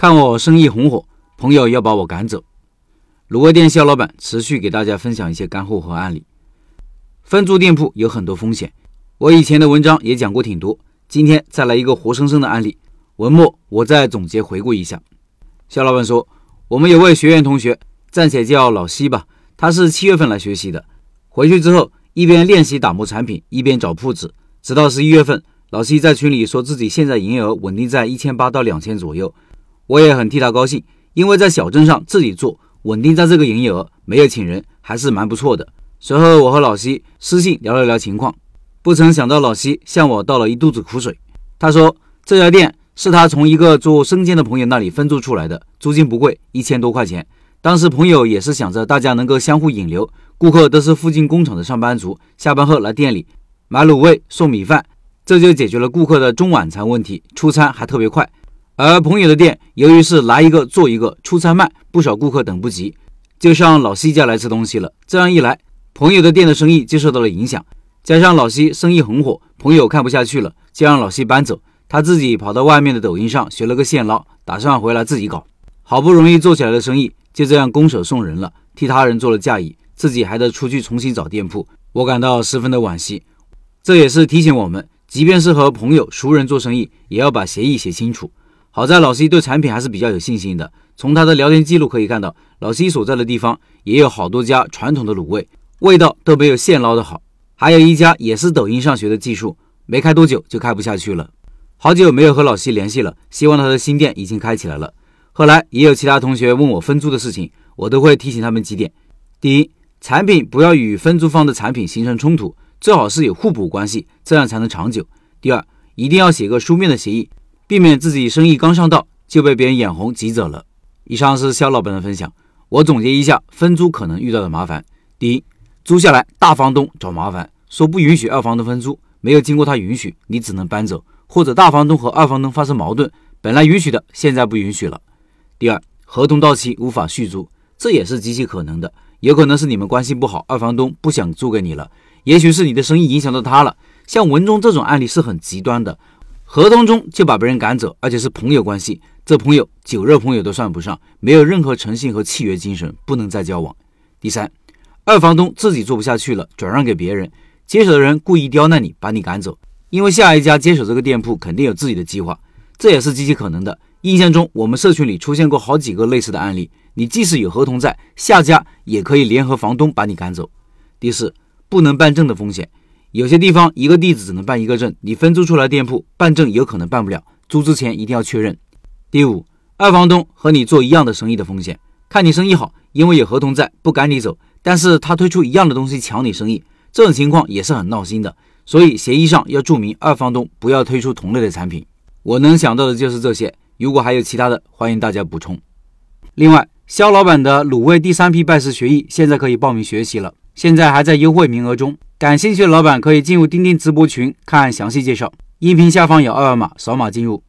看我生意红火，朋友要把我赶走。卤味店肖老板持续给大家分享一些干货和案例。分租店铺有很多风险，我以前的文章也讲过挺多。今天再来一个活生生的案例，文末我再总结回顾一下。肖老板说，我们有位学员同学，暂且叫老西吧，他是七月份来学习的，回去之后一边练习打磨产品，一边找铺子，直到十一月份，老西在群里说自己现在营业额稳定在一千八到两千左右，我也很替他高兴，因为在小镇上自己做。稳定在这个营业额，没有请人，还是蛮不错的。随后我和老西私信聊了聊情况，不曾想到老西向我倒了一肚子苦水。他说这家店是他从一个做生煎的朋友那里分租出来的，租金不贵，一千多块钱。当时朋友也是想着大家能够相互引流，顾客都是附近工厂的上班族，下班后来店里买卤味送米饭，这就解决了顾客的中晚餐问题，出餐还特别快。而朋友的店由于是来一个做一个，出餐慢，不少顾客等不及，就上老西家来吃东西了。这样一来，朋友的店的生意就受到了影响。加上老西生意很火，朋友看不下去了，就让老西搬走。他自己跑到外面的抖音上学了个现捞，打算回来自己搞。好不容易做起来的生意，就这样拱手送人了，替他人做了嫁衣，自己还得出去重新找店铺。我感到十分的惋惜。这也是提醒我们，即便是和朋友、熟人做生意，也要把协议写清楚。好在老西对产品还是比较有信心的。从他的聊天记录可以看到，老西所在的地方也有好多家传统的卤味，味道都没有现捞的好。还有一家也是抖音上学的技术，没开多久就开不下去了。好久没有和老西联系了，希望他的新店已经开起来了。后来也有其他同学问我分租的事情，我都会提醒他们几点：第一，产品不要与分租方的产品形成冲突，最好是有互补关系，这样才能长久。第二，一定要写个书面的协议。避免自己生意刚上道就被别人眼红挤走了。以上是肖老板的分享，我总结一下分租可能遇到的麻烦：第一，租下来大房东找麻烦，说不允许二房东分租，没有经过他允许，你只能搬走；或者大房东和二房东发生矛盾，本来允许的，现在不允许了。第二，合同到期无法续租，这也是极其可能的，有可能是你们关系不好，二房东不想租给你了，也许是你的生意影响到他了。像文中这种案例是很极端的。合同中就把别人赶走，而且是朋友关系，这朋友酒肉朋友都算不上，没有任何诚信和契约精神，不能再交往。第三，二房东自己做不下去了，转让给别人，接手的人故意刁难你，把你赶走，因为下一家接手这个店铺肯定有自己的计划，这也是极其可能的。印象中我们社群里出现过好几个类似的案例，你即使有合同在，下家也可以联合房东把你赶走。第四，不能办证的风险。有些地方一个地址只能办一个证，你分租出来店铺办证有可能办不了，租之前一定要确认。第五，二房东和你做一样的生意的风险，看你生意好，因为有合同在，不赶你走，但是他推出一样的东西抢你生意，这种情况也是很闹心的。所以协议上要注明二房东不要推出同类的产品。我能想到的就是这些，如果还有其他的，欢迎大家补充。另外，肖老板的卤味第三批拜师学艺现在可以报名学习了，现在还在优惠名额中。感兴趣的老板可以进入钉钉直播群看详细介绍，音频下方有二维码，扫码进入。